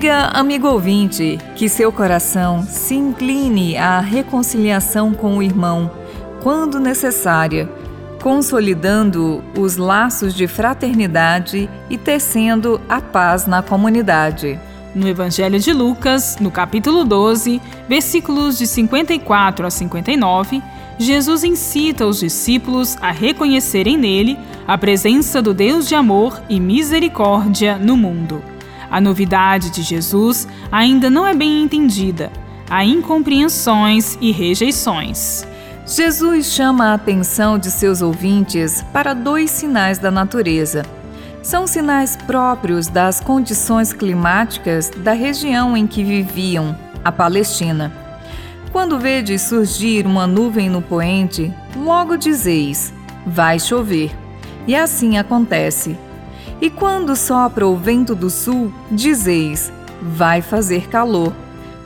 Amiga, amigo ouvinte, que seu coração se incline à reconciliação com o irmão, quando necessária, consolidando os laços de fraternidade e tecendo a paz na comunidade. No Evangelho de Lucas, no capítulo 12, versículos de 54 a 59, Jesus incita os discípulos a reconhecerem nele a presença do Deus de amor e misericórdia no mundo. A novidade de Jesus ainda não é bem entendida. Há incompreensões e rejeições. Jesus chama a atenção de seus ouvintes para dois sinais da natureza. São sinais próprios das condições climáticas da região em que viviam, a Palestina. Quando vedes surgir uma nuvem no poente, logo dizeis: vai chover. E assim acontece. E quando sopra o vento do sul, dizeis: vai fazer calor.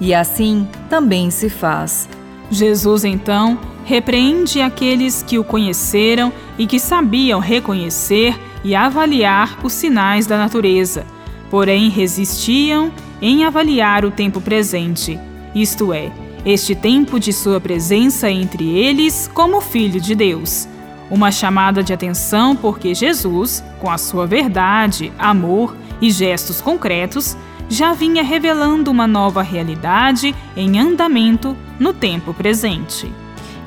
E assim também se faz. Jesus então repreende aqueles que o conheceram e que sabiam reconhecer e avaliar os sinais da natureza, porém resistiam em avaliar o tempo presente, isto é, este tempo de sua presença entre eles como Filho de Deus uma chamada de atenção porque Jesus, com a sua verdade, amor e gestos concretos, já vinha revelando uma nova realidade em andamento no tempo presente.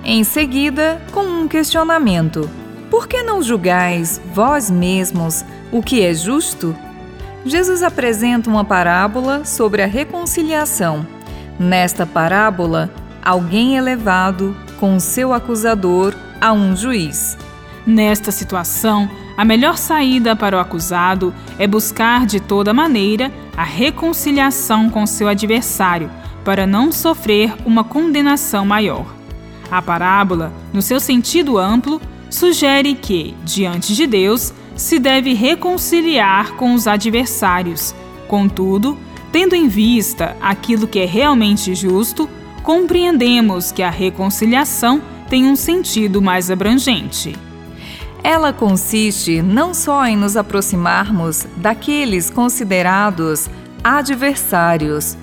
Em seguida, com um questionamento: Por que não julgais vós mesmos o que é justo? Jesus apresenta uma parábola sobre a reconciliação. Nesta parábola, alguém é levado com seu acusador a um juiz. Nesta situação, a melhor saída para o acusado é buscar de toda maneira a reconciliação com seu adversário, para não sofrer uma condenação maior. A parábola, no seu sentido amplo, sugere que, diante de Deus, se deve reconciliar com os adversários. Contudo, tendo em vista aquilo que é realmente justo, compreendemos que a reconciliação tem um sentido mais abrangente. Ela consiste não só em nos aproximarmos daqueles considerados adversários,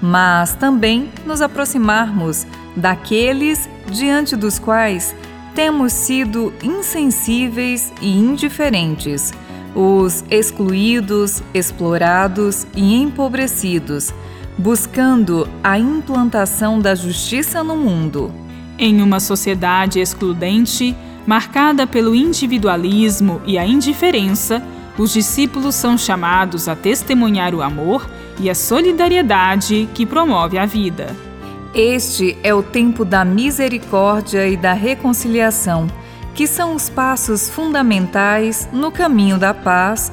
mas também nos aproximarmos daqueles diante dos quais temos sido insensíveis e indiferentes, os excluídos, explorados e empobrecidos, buscando a implantação da justiça no mundo. Em uma sociedade excludente, marcada pelo individualismo e a indiferença, os discípulos são chamados a testemunhar o amor e a solidariedade que promove a vida. Este é o tempo da misericórdia e da reconciliação, que são os passos fundamentais no caminho da paz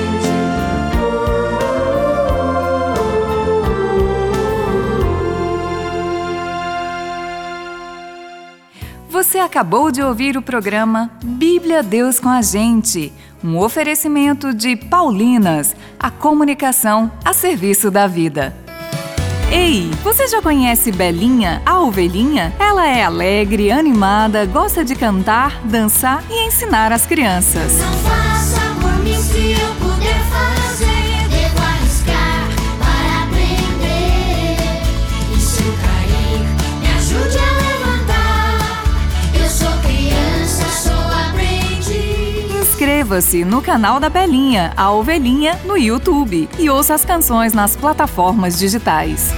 Você acabou de ouvir o programa Bíblia Deus com a Gente, um oferecimento de Paulinas, a comunicação a serviço da vida. Ei, você já conhece Belinha, a ovelhinha? Ela é alegre, animada, gosta de cantar, dançar e ensinar as crianças. Não faça por mim se eu Inscreva-se no canal da Belinha, a ovelhinha, no YouTube e ouça as canções nas plataformas digitais.